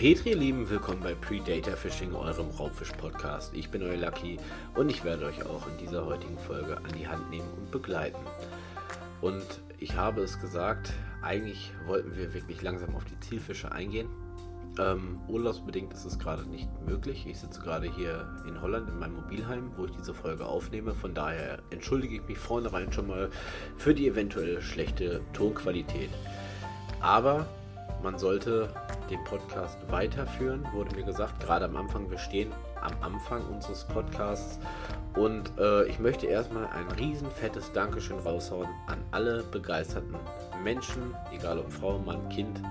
Petri, lieben, willkommen bei Predator Fishing, eurem Raubfisch-Podcast. Ich bin euer Lucky und ich werde euch auch in dieser heutigen Folge an die Hand nehmen und begleiten. Und ich habe es gesagt, eigentlich wollten wir wirklich langsam auf die Zielfische eingehen. Ähm, urlaubsbedingt ist es gerade nicht möglich. Ich sitze gerade hier in Holland in meinem Mobilheim, wo ich diese Folge aufnehme. Von daher entschuldige ich mich vornherein schon mal für die eventuell schlechte Tonqualität. Aber man sollte den Podcast weiterführen, wurde mir gesagt. Gerade am Anfang, wir stehen am Anfang unseres Podcasts. Und äh, ich möchte erstmal ein riesen fettes Dankeschön raushauen an alle begeisterten Menschen, egal ob Frau, Mann, Kind.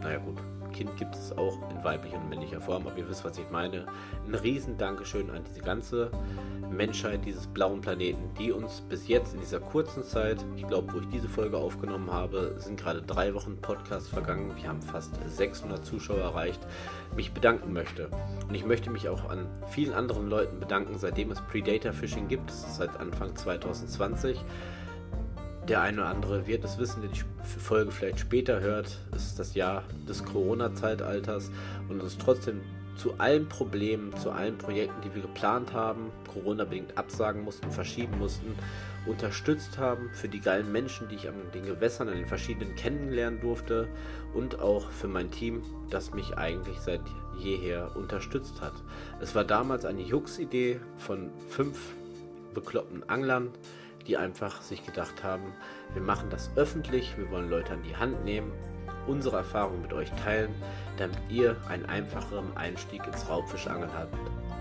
Naja gut, Kind gibt es auch in weiblicher und männlicher Form, aber ihr wisst, was ich meine. Ein riesen Dankeschön an diese ganze Menschheit dieses blauen Planeten, die uns bis jetzt in dieser kurzen Zeit, ich glaube, wo ich diese Folge aufgenommen habe, sind gerade drei Wochen Podcast vergangen. Wir haben fast 600 Zuschauer erreicht. Mich bedanken möchte. Und ich möchte mich auch an vielen anderen Leuten bedanken, seitdem es Predator Fishing gibt. Das ist seit Anfang 2020. Der eine oder andere wird es wissen, der die Folge vielleicht später hört. Ist das Jahr des Corona-Zeitalters und ist trotzdem zu allen Problemen, zu allen Projekten, die wir geplant haben, Corona-bedingt absagen mussten, verschieben mussten, unterstützt haben, für die geilen Menschen, die ich an den Gewässern, an den verschiedenen kennenlernen durfte und auch für mein Team, das mich eigentlich seit jeher unterstützt hat. Es war damals eine Jux-Idee von fünf bekloppten Anglern, die einfach sich gedacht haben, wir machen das öffentlich, wir wollen Leute an die Hand nehmen, unsere Erfahrungen mit euch teilen, damit ihr einen einfacheren Einstieg ins Raubfischangeln habt,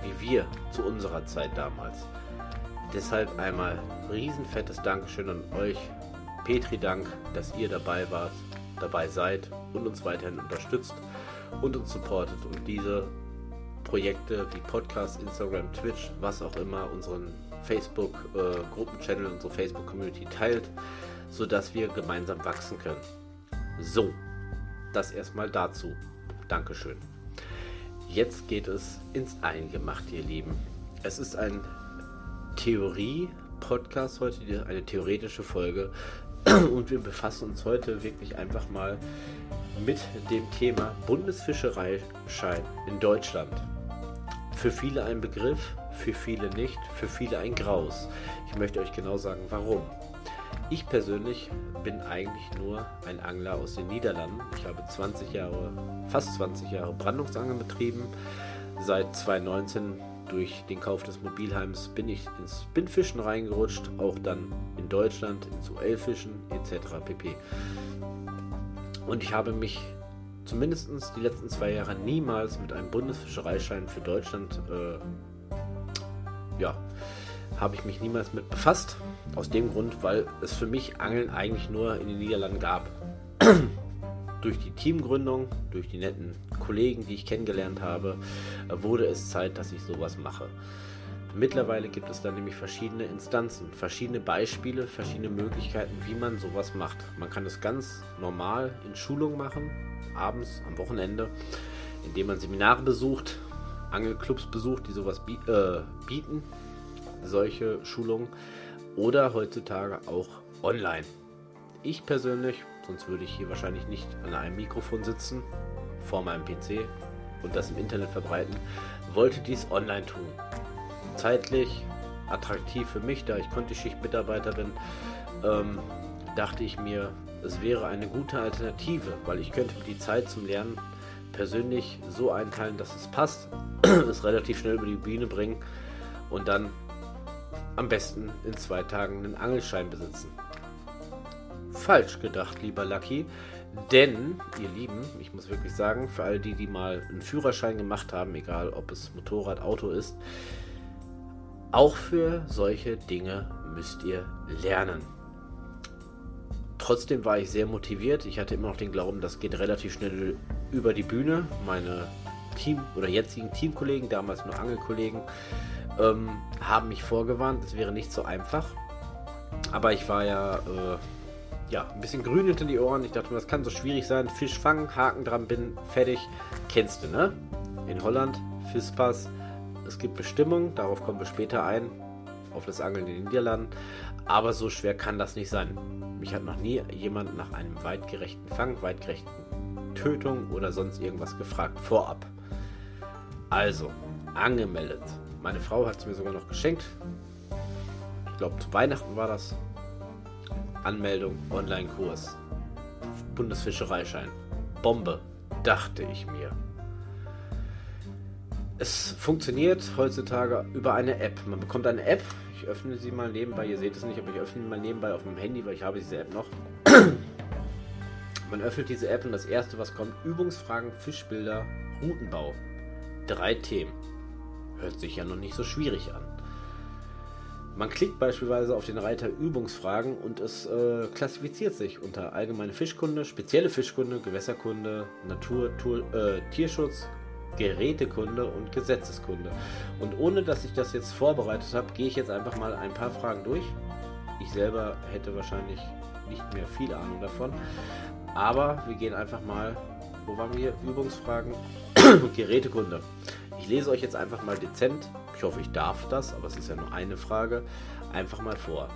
wie wir zu unserer Zeit damals. Deshalb einmal riesenfettes Dankeschön an euch. Petri Dank, dass ihr dabei wart, dabei seid und uns weiterhin unterstützt und uns supportet und diese Projekte wie Podcast, Instagram, Twitch, was auch immer, unseren Facebook-Gruppenchannel, äh, unsere Facebook-Community teilt, sodass wir gemeinsam wachsen können. So, das erstmal dazu. Dankeschön. Jetzt geht es ins Eingemachte, ihr Lieben. Es ist ein Theorie-Podcast heute, eine theoretische Folge. Und wir befassen uns heute wirklich einfach mal mit dem Thema Bundesfischereischein in Deutschland. Für viele ein Begriff, für viele nicht, für viele ein Graus. Ich möchte euch genau sagen, warum. Ich persönlich bin eigentlich nur ein Angler aus den Niederlanden. Ich habe 20 Jahre, fast 20 Jahre Brandungsangeln betrieben. Seit 2019 durch den Kauf des Mobilheims bin ich ins Spinnfischen reingerutscht, auch dann in Deutschland ins UL-Fischen etc. pp. Und ich habe mich zumindest die letzten zwei Jahre niemals mit einem Bundesfischereischein für Deutschland äh, ja, habe ich mich niemals mit befasst. Aus dem Grund, weil es für mich Angeln eigentlich nur in den Niederlanden gab. durch die Teamgründung, durch die netten Kollegen, die ich kennengelernt habe, wurde es Zeit, dass ich sowas mache. Mittlerweile gibt es da nämlich verschiedene Instanzen, verschiedene Beispiele, verschiedene Möglichkeiten, wie man sowas macht. Man kann es ganz normal in Schulung machen, abends, am Wochenende, indem man Seminare besucht, Angelclubs besucht, die sowas äh, bieten solche Schulungen oder heutzutage auch online. Ich persönlich, sonst würde ich hier wahrscheinlich nicht an einem Mikrofon sitzen, vor meinem PC und das im Internet verbreiten, wollte dies online tun. Zeitlich attraktiv für mich, da ich Conti-Schicht-Mitarbeiter bin, ähm, dachte ich mir, es wäre eine gute Alternative, weil ich könnte die Zeit zum Lernen persönlich so einteilen, dass es passt, es relativ schnell über die Bühne bringen und dann am besten in zwei Tagen einen Angelschein besitzen. Falsch gedacht, lieber Lucky. Denn, ihr Lieben, ich muss wirklich sagen, für all die, die mal einen Führerschein gemacht haben, egal ob es Motorrad, Auto ist, auch für solche Dinge müsst ihr lernen. Trotzdem war ich sehr motiviert. Ich hatte immer noch den Glauben, das geht relativ schnell über die Bühne. Meine Team- oder jetzigen Teamkollegen, damals nur Angelkollegen, ähm, haben mich vorgewarnt, es wäre nicht so einfach. Aber ich war ja, äh, ja ein bisschen grün hinter die Ohren. Ich dachte mir, das kann so schwierig sein. Fisch fangen, Haken dran bin, fertig. Kennst du, ne? In Holland, Fischpass. Es gibt Bestimmungen, darauf kommen wir später ein, auf das Angeln in den Niederlanden. Aber so schwer kann das nicht sein. Mich hat noch nie jemand nach einem weitgerechten Fang, weitgerechten Tötung oder sonst irgendwas gefragt, vorab. Also, angemeldet. Meine Frau hat es mir sogar noch geschenkt. Ich glaube, zu Weihnachten war das. Anmeldung, Online-Kurs. Bundesfischereischein. Bombe, dachte ich mir. Es funktioniert heutzutage über eine App. Man bekommt eine App. Ich öffne sie mal nebenbei. Ihr seht es nicht, aber ich öffne sie mal nebenbei auf meinem Handy, weil ich habe diese App noch. Man öffnet diese App und das erste, was kommt, Übungsfragen, Fischbilder, Routenbau. Drei Themen. Hört sich ja noch nicht so schwierig an. Man klickt beispielsweise auf den Reiter Übungsfragen und es äh, klassifiziert sich unter allgemeine Fischkunde, spezielle Fischkunde, Gewässerkunde, Natur, Tour, äh, Tierschutz, Gerätekunde und Gesetzeskunde. Und ohne dass ich das jetzt vorbereitet habe, gehe ich jetzt einfach mal ein paar Fragen durch. Ich selber hätte wahrscheinlich nicht mehr viel Ahnung davon. Aber wir gehen einfach mal, wo waren wir? Übungsfragen, Gerätekunde. Ich lese euch jetzt einfach mal dezent, ich hoffe, ich darf das, aber es ist ja nur eine Frage, einfach mal vor.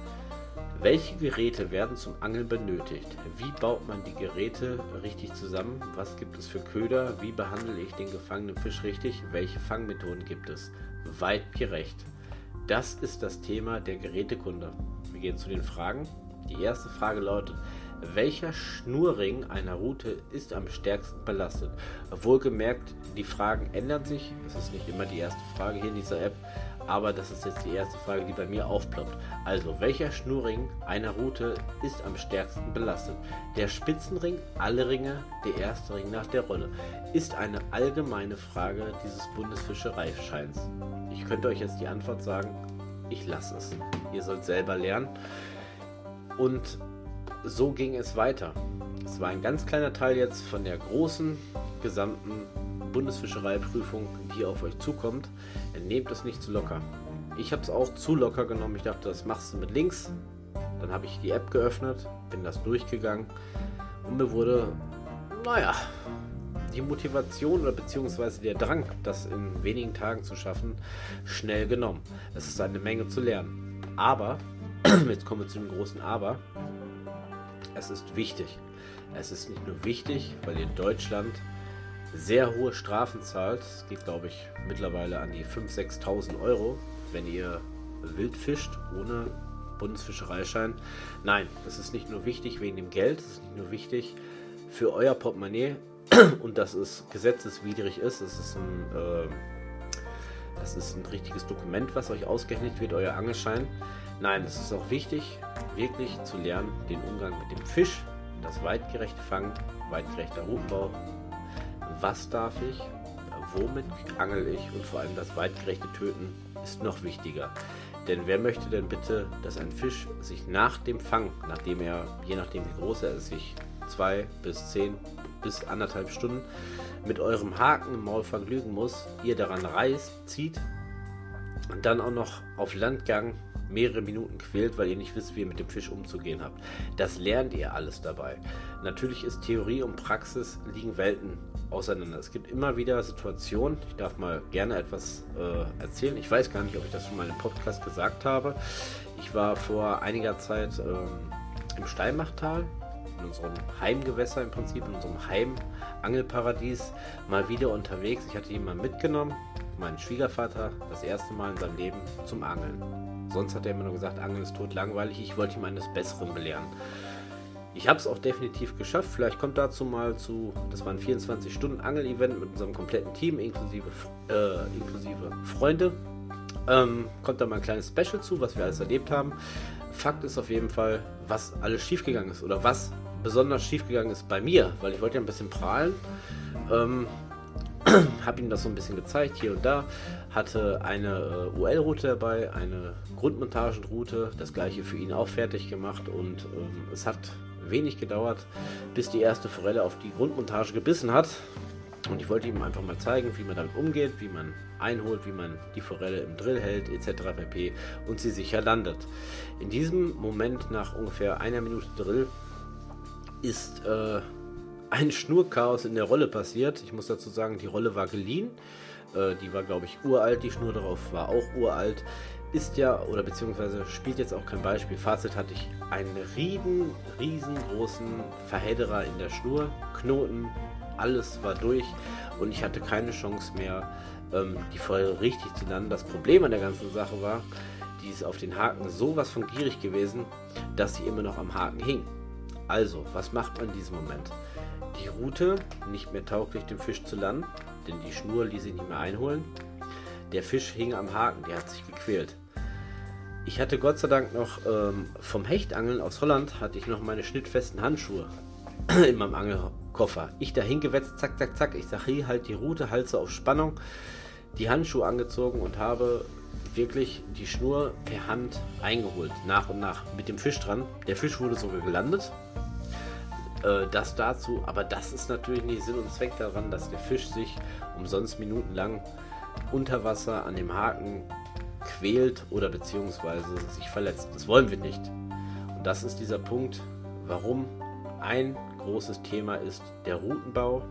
Welche Geräte werden zum Angeln benötigt? Wie baut man die Geräte richtig zusammen? Was gibt es für Köder? Wie behandle ich den gefangenen Fisch richtig? Welche Fangmethoden gibt es? Weitgerecht. Das ist das Thema der Gerätekunde. Wir gehen zu den Fragen. Die erste Frage lautet, welcher Schnurring einer Route ist am stärksten belastet? Wohlgemerkt, die Fragen ändern sich. Das ist nicht immer die erste Frage hier in dieser App, aber das ist jetzt die erste Frage, die bei mir aufploppt. Also, welcher Schnurring einer Route ist am stärksten belastet? Der Spitzenring, alle Ringe, der erste Ring nach der Rolle. Ist eine allgemeine Frage dieses Bundesfischereischeins. Ich könnte euch jetzt die Antwort sagen, ich lasse es. Ihr sollt selber lernen. Und so ging es weiter. Es war ein ganz kleiner Teil jetzt von der großen gesamten Bundesfischereiprüfung, die auf euch zukommt. Nehmt es nicht zu locker. Ich habe es auch zu locker genommen. Ich dachte, das machst du mit links. Dann habe ich die App geöffnet, bin das durchgegangen und mir wurde, naja, die Motivation oder beziehungsweise der Drang, das in wenigen Tagen zu schaffen, schnell genommen. Es ist eine Menge zu lernen. Aber, jetzt kommen wir zu dem großen Aber, es ist wichtig. Es ist nicht nur wichtig, weil ihr in Deutschland sehr hohe Strafen zahlt. Es geht, glaube ich, mittlerweile an die 5.000, 6.000 Euro, wenn ihr wild fischt ohne Bundesfischereischein. Nein, das ist nicht nur wichtig wegen dem Geld, es ist nicht nur wichtig für euer Portemonnaie und dass es gesetzeswidrig ist. Es ist ein, äh, das ist ein richtiges Dokument, was euch ausgehändigt wird, euer Angelschein. Nein, es ist auch wichtig, wirklich zu lernen, den Umgang mit dem Fisch, das weitgerechte Fangen, weitgerechter Routenbau. Was darf ich? Womit angel ich? Und vor allem das weitgerechte Töten ist noch wichtiger. Denn wer möchte denn bitte, dass ein Fisch sich nach dem Fang, nachdem er, je nachdem wie groß er ist, sich zwei bis zehn bis anderthalb Stunden mit eurem Haken im Maul vergnügen muss, ihr daran reißt, zieht und dann auch noch auf Landgang mehrere Minuten quält, weil ihr nicht wisst, wie ihr mit dem Fisch umzugehen habt. Das lernt ihr alles dabei. Natürlich ist Theorie und Praxis liegen Welten auseinander. Es gibt immer wieder Situationen, ich darf mal gerne etwas äh, erzählen. Ich weiß gar nicht, ob ich das schon mal im Podcast gesagt habe. Ich war vor einiger Zeit ähm, im Steinbachtal, in unserem Heimgewässer im Prinzip, in unserem Heimangelparadies, mal wieder unterwegs. Ich hatte mal mitgenommen, meinen Schwiegervater, das erste Mal in seinem Leben zum Angeln. Sonst hat er immer nur gesagt, Angeln ist tot langweilig. Ich wollte ihm eines Besseren belehren. Ich habe es auch definitiv geschafft. Vielleicht kommt dazu mal zu, das war ein 24-Stunden-Angel-Event mit unserem kompletten Team, inklusive, äh, inklusive Freunde. Ähm, kommt da mal ein kleines Special zu, was wir alles erlebt haben. Fakt ist auf jeden Fall, was alles schiefgegangen ist oder was besonders schiefgegangen ist bei mir, weil ich wollte ja ein bisschen prahlen. Ähm, habe ihm das so ein bisschen gezeigt, hier und da. Hatte eine äh, UL-Route dabei, eine Grundmontagenroute, das gleiche für ihn auch fertig gemacht und ähm, es hat wenig gedauert, bis die erste Forelle auf die Grundmontage gebissen hat. Und ich wollte ihm einfach mal zeigen, wie man damit umgeht, wie man einholt, wie man die Forelle im Drill hält, etc. pp. und sie sicher landet. In diesem Moment, nach ungefähr einer Minute Drill, ist äh, ein Schnurchaos in der Rolle passiert. Ich muss dazu sagen, die Rolle war geliehen. Äh, die war, glaube ich, uralt. Die Schnur darauf war auch uralt. Ist ja, oder beziehungsweise spielt jetzt auch kein Beispiel. Fazit hatte ich einen riesen, riesengroßen Verhedderer in der Schnur. Knoten alles war durch und ich hatte keine Chance mehr, ähm, die Feuer richtig zu landen. Das Problem an der ganzen Sache war, die ist auf den Haken sowas von gierig gewesen, dass sie immer noch am Haken hing. Also, was macht man in diesem Moment? Die Route nicht mehr tauglich, den Fisch zu landen, denn die Schnur ließ sich nicht mehr einholen. Der Fisch hing am Haken, der hat sich gequält. Ich hatte Gott sei Dank noch ähm, vom Hechtangeln aus Holland hatte ich noch meine schnittfesten Handschuhe in meinem Angelkoffer. Ich da hingewetzt, zack, zack, zack. Ich sag, hier halt die Route, halt so auf Spannung, die Handschuhe angezogen und habe wirklich die Schnur per Hand eingeholt, nach und nach, mit dem Fisch dran. Der Fisch wurde sogar gelandet. Äh, das dazu, aber das ist natürlich nicht Sinn und Zweck daran, dass der Fisch sich umsonst minutenlang unter Wasser an dem Haken quält oder beziehungsweise sich verletzt. Das wollen wir nicht. Und das ist dieser Punkt, warum ein großes Thema ist der Routenbau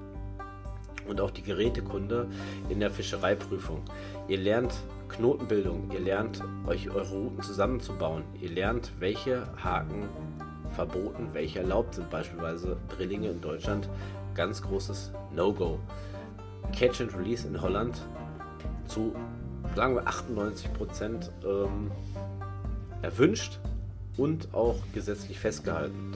und auch die Gerätekunde in der Fischereiprüfung. Ihr lernt Knotenbildung, ihr lernt euch eure Routen zusammenzubauen, ihr lernt, welche Haken verboten, welche erlaubt sind, beispielsweise Drillinge in Deutschland, ganz großes No-Go. Catch and Release in Holland zu, sagen wir, 98 Prozent, ähm, erwünscht und auch gesetzlich festgehalten.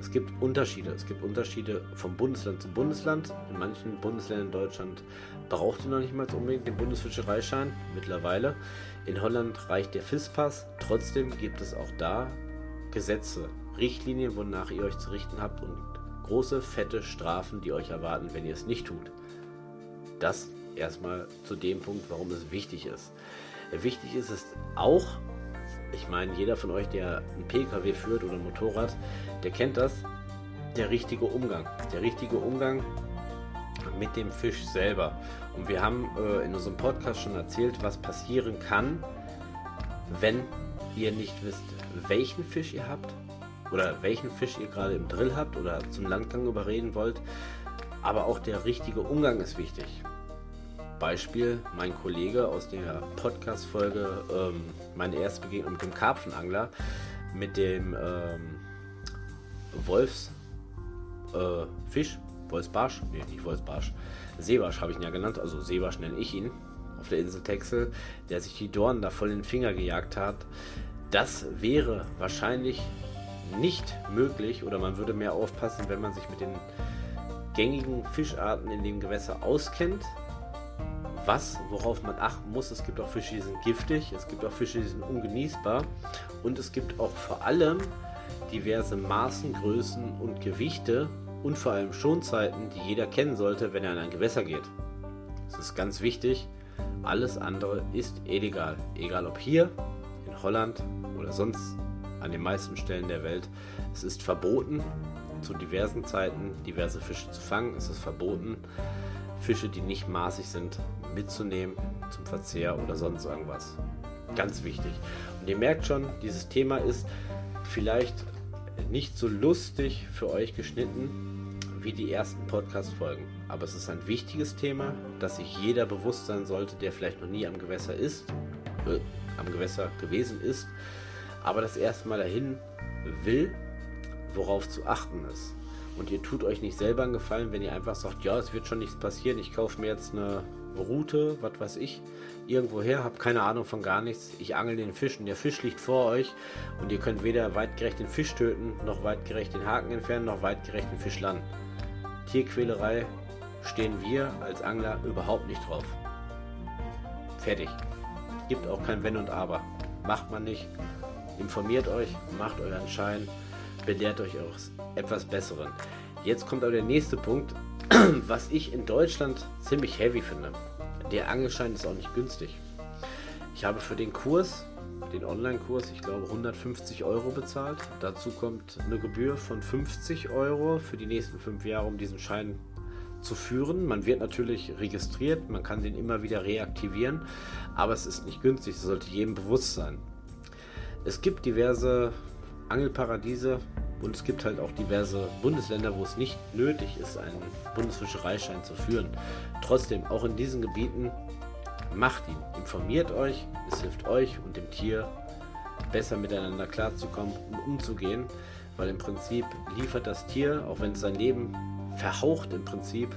Es gibt Unterschiede. Es gibt Unterschiede vom Bundesland zu Bundesland. In manchen Bundesländern in Deutschland braucht ihr noch nicht mal unbedingt den Bundesfischereischein. Mittlerweile. In Holland reicht der FIS-Pass. Trotzdem gibt es auch da Gesetze, Richtlinien, wonach ihr euch zu richten habt und große, fette Strafen, die euch erwarten, wenn ihr es nicht tut. Das erstmal zu dem Punkt, warum es wichtig ist. Wichtig ist es auch, ich meine, jeder von euch, der ein PKW führt oder ein Motorrad, der kennt das, der richtige Umgang. Der richtige Umgang mit dem Fisch selber. Und wir haben äh, in unserem Podcast schon erzählt, was passieren kann, wenn ihr nicht wisst, welchen Fisch ihr habt oder welchen Fisch ihr gerade im Drill habt oder zum Landgang überreden wollt. Aber auch der richtige Umgang ist wichtig. Beispiel mein Kollege aus der Podcast-Folge, ähm, meine erste Begegnung mit dem Karpfenangler, mit dem ähm, Wolfsfisch, äh, Wolfsbarsch, nee, nicht Wolfsbarsch, Seebarsch habe ich ihn ja genannt, also Seebarsch nenne ich ihn, auf der Insel Texel, der sich die Dornen da voll in den Finger gejagt hat. Das wäre wahrscheinlich nicht möglich oder man würde mehr aufpassen, wenn man sich mit den gängigen Fischarten in dem Gewässer auskennt, was, worauf man achten muss. Es gibt auch Fische, die sind giftig, es gibt auch Fische, die sind ungenießbar und es gibt auch vor allem diverse Maßen, Größen und Gewichte und vor allem Schonzeiten, die jeder kennen sollte, wenn er in ein Gewässer geht. Das ist ganz wichtig. Alles andere ist illegal. Egal ob hier, in Holland oder sonst an den meisten Stellen der Welt. Es ist verboten, zu diversen Zeiten diverse Fische zu fangen. Es ist verboten, Fische, die nicht maßig sind, mitzunehmen zum Verzehr oder sonst irgendwas. Ganz wichtig. Und ihr merkt schon, dieses Thema ist vielleicht nicht so lustig für euch geschnitten wie die ersten Podcast-Folgen. Aber es ist ein wichtiges Thema, das sich jeder bewusst sein sollte, der vielleicht noch nie am Gewässer ist, äh, am Gewässer gewesen ist, aber das erste Mal dahin will, worauf zu achten ist. Und ihr tut euch nicht selber einen Gefallen, wenn ihr einfach sagt, ja, es wird schon nichts passieren, ich kaufe mir jetzt eine Route, was weiß ich, irgendwo her, habe keine Ahnung von gar nichts. Ich angel den Fisch und der Fisch liegt vor euch und ihr könnt weder weitgerecht den Fisch töten, noch weitgerecht den Haken entfernen, noch weitgerecht den Fisch landen. Tierquälerei stehen wir als Angler überhaupt nicht drauf. Fertig. Gibt auch kein Wenn und Aber. Macht man nicht. Informiert euch, macht euren Schein, belehrt euch auch etwas Besseren. Jetzt kommt aber der nächste Punkt, was ich in Deutschland ziemlich heavy finde. Der Angelschein ist auch nicht günstig. Ich habe für den Kurs, den Online-Kurs, ich glaube 150 Euro bezahlt. Dazu kommt eine Gebühr von 50 Euro für die nächsten fünf Jahre, um diesen Schein zu führen. Man wird natürlich registriert, man kann den immer wieder reaktivieren, aber es ist nicht günstig, das sollte jedem bewusst sein. Es gibt diverse Angelparadiese und es gibt halt auch diverse Bundesländer, wo es nicht nötig ist, einen Bundesfischereischein zu führen. Trotzdem, auch in diesen Gebieten, macht ihn, informiert euch, es hilft euch und dem Tier besser miteinander klarzukommen und umzugehen, weil im Prinzip liefert das Tier, auch wenn es sein Leben verhaucht im Prinzip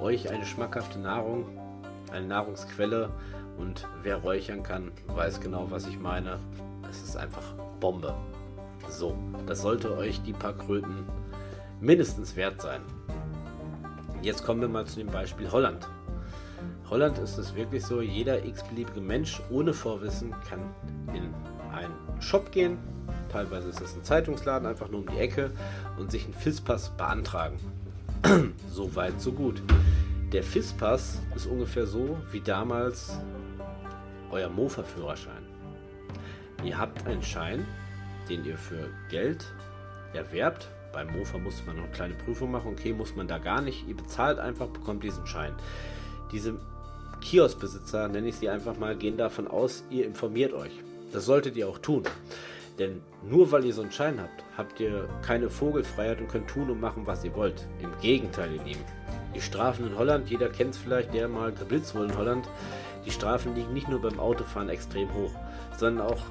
euch eine schmackhafte Nahrung, eine Nahrungsquelle und wer räuchern kann, weiß genau, was ich meine. Es ist einfach Bombe. So, das sollte euch die paar Kröten mindestens wert sein. Jetzt kommen wir mal zu dem Beispiel Holland. Holland ist es wirklich so, jeder x-beliebige Mensch ohne Vorwissen kann in einen Shop gehen, teilweise ist es ein Zeitungsladen, einfach nur um die Ecke und sich einen FIS-Pass beantragen. so weit, so gut. Der FIS-Pass ist ungefähr so wie damals euer Mofa-Führerschein. Ihr habt einen Schein, den ihr für Geld erwerbt. Beim Mofa muss man noch eine kleine Prüfung machen. Okay, muss man da gar nicht. Ihr bezahlt einfach, bekommt diesen Schein. Diese Kioskbesitzer, nenne ich sie einfach mal, gehen davon aus, ihr informiert euch. Das solltet ihr auch tun. Denn nur weil ihr so einen Schein habt, habt ihr keine Vogelfreiheit und könnt tun und machen, was ihr wollt. Im Gegenteil, ihr Lieben. Die Strafen in Holland, jeder kennt es vielleicht, der mal geblitzt wurde in Holland, die Strafen liegen nicht nur beim Autofahren extrem hoch, sondern auch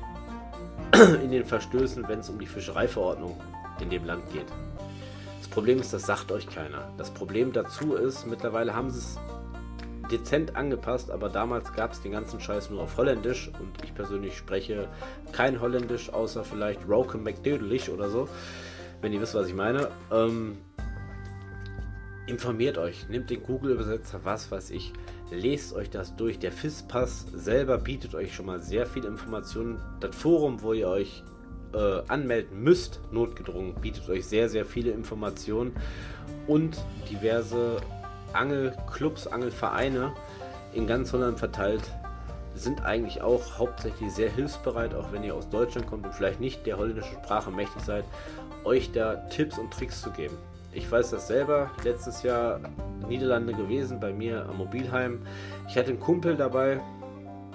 in den Verstößen, wenn es um die Fischereiverordnung in dem Land geht. Das Problem ist, das sagt euch keiner. Das Problem dazu ist, mittlerweile haben sie es dezent angepasst, aber damals gab es den ganzen Scheiß nur auf Holländisch und ich persönlich spreche kein Holländisch, außer vielleicht Roken McDödelich oder so, wenn ihr wisst, was ich meine. Ähm, informiert euch, nehmt den Google-Übersetzer, was weiß ich, lest euch das durch. Der FIS-Pass selber bietet euch schon mal sehr viele Informationen. Das Forum, wo ihr euch äh, anmelden müsst, notgedrungen, bietet euch sehr, sehr viele Informationen und diverse Angelclubs, Angelvereine in ganz Holland verteilt sind eigentlich auch hauptsächlich sehr hilfsbereit, auch wenn ihr aus Deutschland kommt und vielleicht nicht der holländischen Sprache mächtig seid, euch da Tipps und Tricks zu geben. Ich weiß das selber, letztes Jahr Niederlande gewesen, bei mir am Mobilheim. Ich hatte einen Kumpel dabei,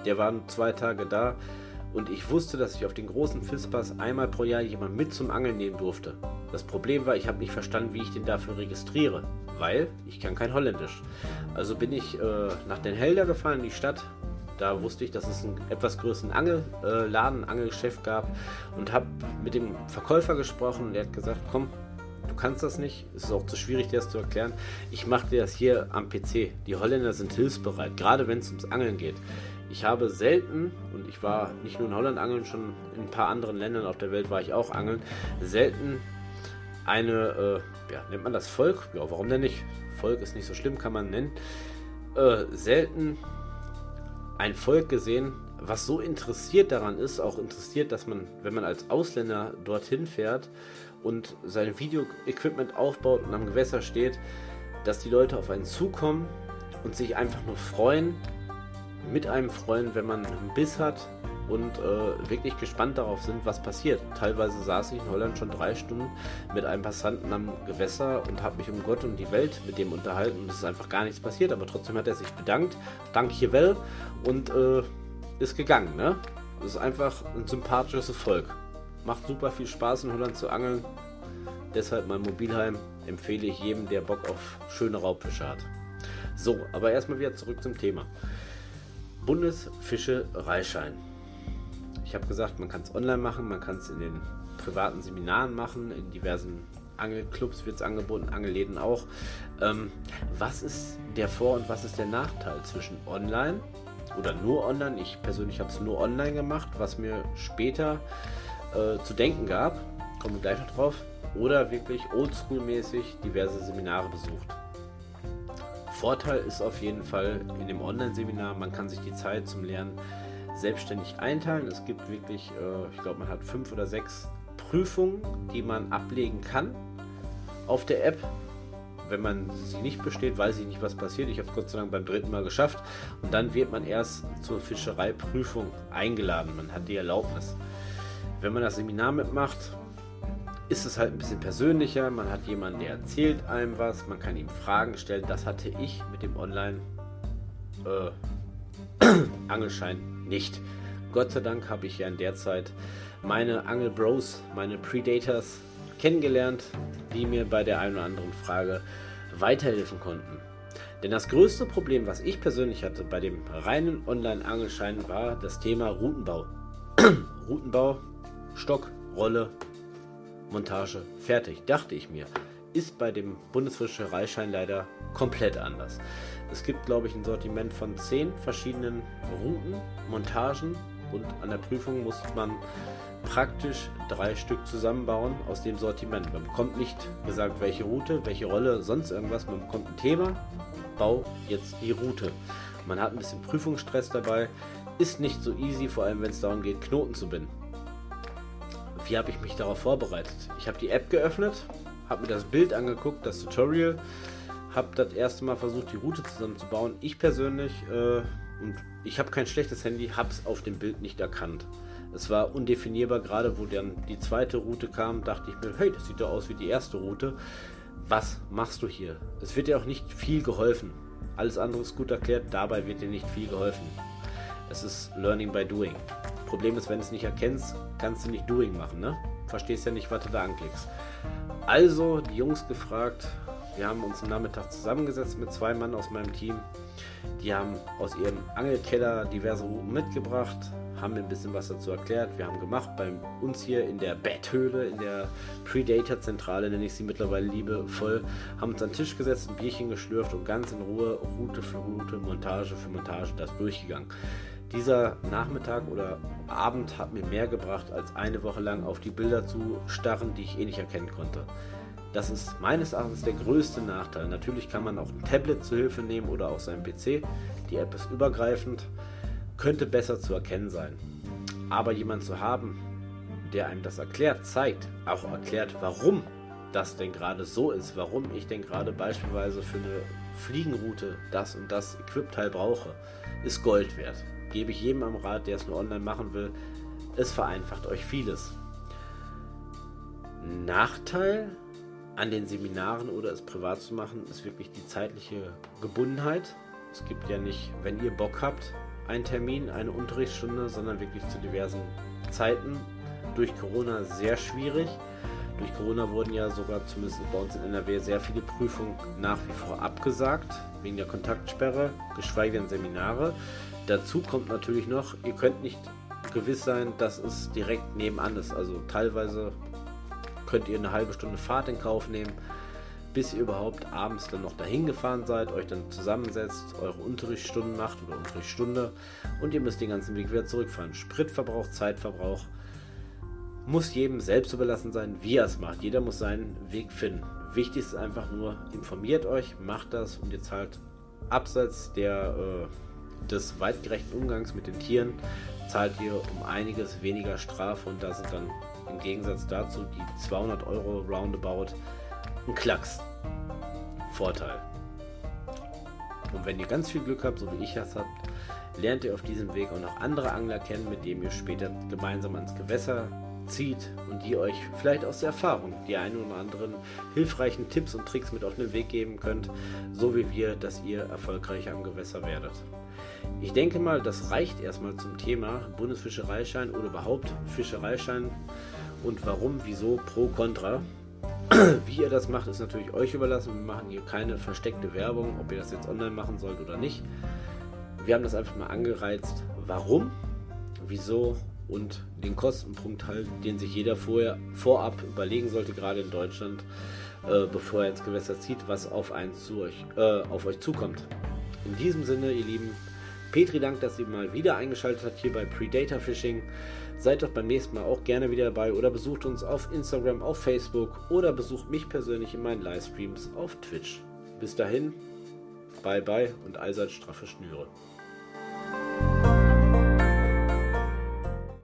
der war zwei Tage da und ich wusste, dass ich auf den großen Fischpass einmal pro Jahr jemanden mit zum Angeln nehmen durfte. Das Problem war, ich habe nicht verstanden, wie ich den dafür registriere, weil ich kann kein Holländisch. Also bin ich äh, nach Den Helder gefahren in die Stadt. Da wusste ich, dass es einen etwas größeren Angelladen, äh, Angelgeschäft gab und habe mit dem Verkäufer gesprochen und er hat gesagt, komm, du kannst das nicht, es ist auch zu schwierig, dir das zu erklären. Ich mache dir das hier am PC. Die Holländer sind hilfsbereit, gerade wenn es ums Angeln geht. Ich habe selten, und ich war nicht nur in Holland angeln, schon in ein paar anderen Ländern auf der Welt war ich auch angeln, selten eine, äh, ja, nennt man das Volk? Ja, warum denn nicht? Volk ist nicht so schlimm, kann man nennen. Äh, selten ein Volk gesehen, was so interessiert daran ist, auch interessiert, dass man, wenn man als Ausländer dorthin fährt und sein Video-Equipment aufbaut und am Gewässer steht, dass die Leute auf einen zukommen und sich einfach nur freuen, mit einem freuen, wenn man einen Biss hat und äh, wirklich gespannt darauf sind, was passiert. Teilweise saß ich in Holland schon drei Stunden mit einem Passanten am Gewässer und habe mich um Gott und die Welt mit dem unterhalten und es ist einfach gar nichts passiert. Aber trotzdem hat er sich bedankt, danke well und äh, ist gegangen. Ne? Das ist einfach ein sympathisches Volk. Macht super viel Spaß in Holland zu angeln. Deshalb mein Mobilheim empfehle ich jedem, der Bock auf schöne Raubfische hat. So, aber erstmal wieder zurück zum Thema. Bundesfischereischein. Ich habe gesagt, man kann es online machen, man kann es in den privaten Seminaren machen, in diversen Angelclubs wird es angeboten, Angelläden auch. Ähm, was ist der Vor- und was ist der Nachteil zwischen online oder nur online? Ich persönlich habe es nur online gemacht, was mir später äh, zu denken gab. Kommen wir gleich noch drauf. Oder wirklich oldschool-mäßig diverse Seminare besucht. Vorteil ist auf jeden Fall in dem Online-Seminar, man kann sich die Zeit zum Lernen selbstständig einteilen. Es gibt wirklich, äh, ich glaube, man hat fünf oder sechs Prüfungen, die man ablegen kann auf der App. Wenn man sie nicht besteht, weiß ich nicht, was passiert. Ich habe es Gott sei Dank beim dritten Mal geschafft. Und dann wird man erst zur Fischereiprüfung eingeladen. Man hat die Erlaubnis. Wenn man das Seminar mitmacht, ist es halt ein bisschen persönlicher. Man hat jemanden, der erzählt einem was. Man kann ihm Fragen stellen. Das hatte ich mit dem Online-Angelschein äh, nicht. Gott sei Dank habe ich ja in der Zeit meine Angelbros, meine Predators kennengelernt, die mir bei der einen oder anderen Frage weiterhelfen konnten. Denn das größte Problem, was ich persönlich hatte bei dem reinen Online-Angelschein, war das Thema Routenbau. Routenbau, Stock, Rolle, Montage, fertig, dachte ich mir. ist bei dem Bundesfischereischein leider komplett anders. Es gibt, glaube ich, ein Sortiment von zehn verschiedenen Routen, Montagen und an der Prüfung muss man praktisch drei Stück zusammenbauen aus dem Sortiment. Man bekommt nicht gesagt, welche Route, welche Rolle, sonst irgendwas. Man bekommt ein Thema, bau jetzt die Route. Man hat ein bisschen Prüfungsstress dabei, ist nicht so easy, vor allem wenn es darum geht, Knoten zu binden. Wie habe ich mich darauf vorbereitet? Ich habe die App geöffnet, habe mir das Bild angeguckt, das Tutorial, habe das erste Mal versucht, die Route zusammenzubauen. Ich persönlich, äh, und ich habe kein schlechtes Handy, habe es auf dem Bild nicht erkannt. Es war undefinierbar, gerade wo dann die zweite Route kam, dachte ich mir, hey, das sieht doch aus wie die erste Route. Was machst du hier? Es wird dir auch nicht viel geholfen. Alles andere ist gut erklärt, dabei wird dir nicht viel geholfen. Es ist Learning by Doing. Problem ist, wenn du es nicht erkennst, kannst du nicht Doing machen, ne? Verstehst ja nicht, was du da anklickst. Also die Jungs gefragt, wir haben uns am Nachmittag zusammengesetzt mit zwei Mann aus meinem Team. Die haben aus ihrem Angelkeller diverse Routen mitgebracht, haben mir ein bisschen was dazu erklärt. Wir haben gemacht bei uns hier in der Betthöhle, in der Predator-Zentrale, nenne ich sie mittlerweile liebevoll, haben uns an den Tisch gesetzt, ein Bierchen geschlürft und ganz in Ruhe Route für Route, Montage für Montage das durchgegangen. Dieser Nachmittag oder Abend hat mir mehr gebracht, als eine Woche lang auf die Bilder zu starren, die ich eh nicht erkennen konnte. Das ist meines Erachtens der größte Nachteil. Natürlich kann man auch ein Tablet zu Hilfe nehmen oder auch seinen PC. Die App ist übergreifend, könnte besser zu erkennen sein. Aber jemand zu haben, der einem das erklärt, zeigt, auch erklärt, warum das denn gerade so ist, warum ich denn gerade beispielsweise für eine Fliegenroute das und das Equipteil brauche, ist Gold wert. Gebe ich jedem am Rat, der es nur online machen will. Es vereinfacht euch vieles. Nachteil an den Seminaren oder es privat zu machen, ist wirklich die zeitliche Gebundenheit. Es gibt ja nicht, wenn ihr Bock habt, einen Termin, eine Unterrichtsstunde, sondern wirklich zu diversen Zeiten. Durch Corona sehr schwierig. Durch Corona wurden ja sogar, zumindest bei uns in NRW, sehr viele Prüfungen nach wie vor abgesagt, wegen der Kontaktsperre, geschweige denn Seminare. Dazu kommt natürlich noch, ihr könnt nicht gewiss sein, dass es direkt nebenan ist. Also teilweise könnt ihr eine halbe Stunde Fahrt in Kauf nehmen, bis ihr überhaupt abends dann noch dahin gefahren seid, euch dann zusammensetzt, eure Unterrichtsstunden macht oder Unterrichtsstunde und ihr müsst den ganzen Weg wieder zurückfahren. Spritverbrauch, Zeitverbrauch muss jedem selbst überlassen sein, wie er es macht. Jeder muss seinen Weg finden. Wichtig ist einfach nur, informiert euch, macht das und ihr zahlt abseits der, äh, des weitgerechten Umgangs mit den Tieren, zahlt ihr um einiges weniger Strafe und da sind dann im Gegensatz dazu die 200 Euro roundabout ein Klacks. Vorteil. Und wenn ihr ganz viel Glück habt, so wie ich es habt, lernt ihr auf diesem Weg auch noch andere Angler kennen, mit denen ihr später gemeinsam ans Gewässer zieht und die euch vielleicht aus der Erfahrung die einen oder anderen hilfreichen Tipps und Tricks mit auf den Weg geben könnt, so wie wir, dass ihr erfolgreich am Gewässer werdet. Ich denke mal, das reicht erstmal zum Thema Bundesfischereischein oder überhaupt Fischereischein und warum, wieso, pro, contra. Wie ihr das macht, ist natürlich euch überlassen. Wir machen hier keine versteckte Werbung, ob ihr das jetzt online machen sollt oder nicht. Wir haben das einfach mal angereizt, warum, wieso und den Kostenpunkt halt, den sich jeder vorher vorab überlegen sollte, gerade in Deutschland, äh, bevor er ins Gewässer zieht, was auf, zu euch, äh, auf euch zukommt. In diesem Sinne, ihr Lieben, Petri Dank, dass ihr mal wieder eingeschaltet habt hier bei Predator Fishing. Seid doch beim nächsten Mal auch gerne wieder dabei oder besucht uns auf Instagram, auf Facebook oder besucht mich persönlich in meinen Livestreams auf Twitch. Bis dahin, bye bye und allseits straffe Schnüre.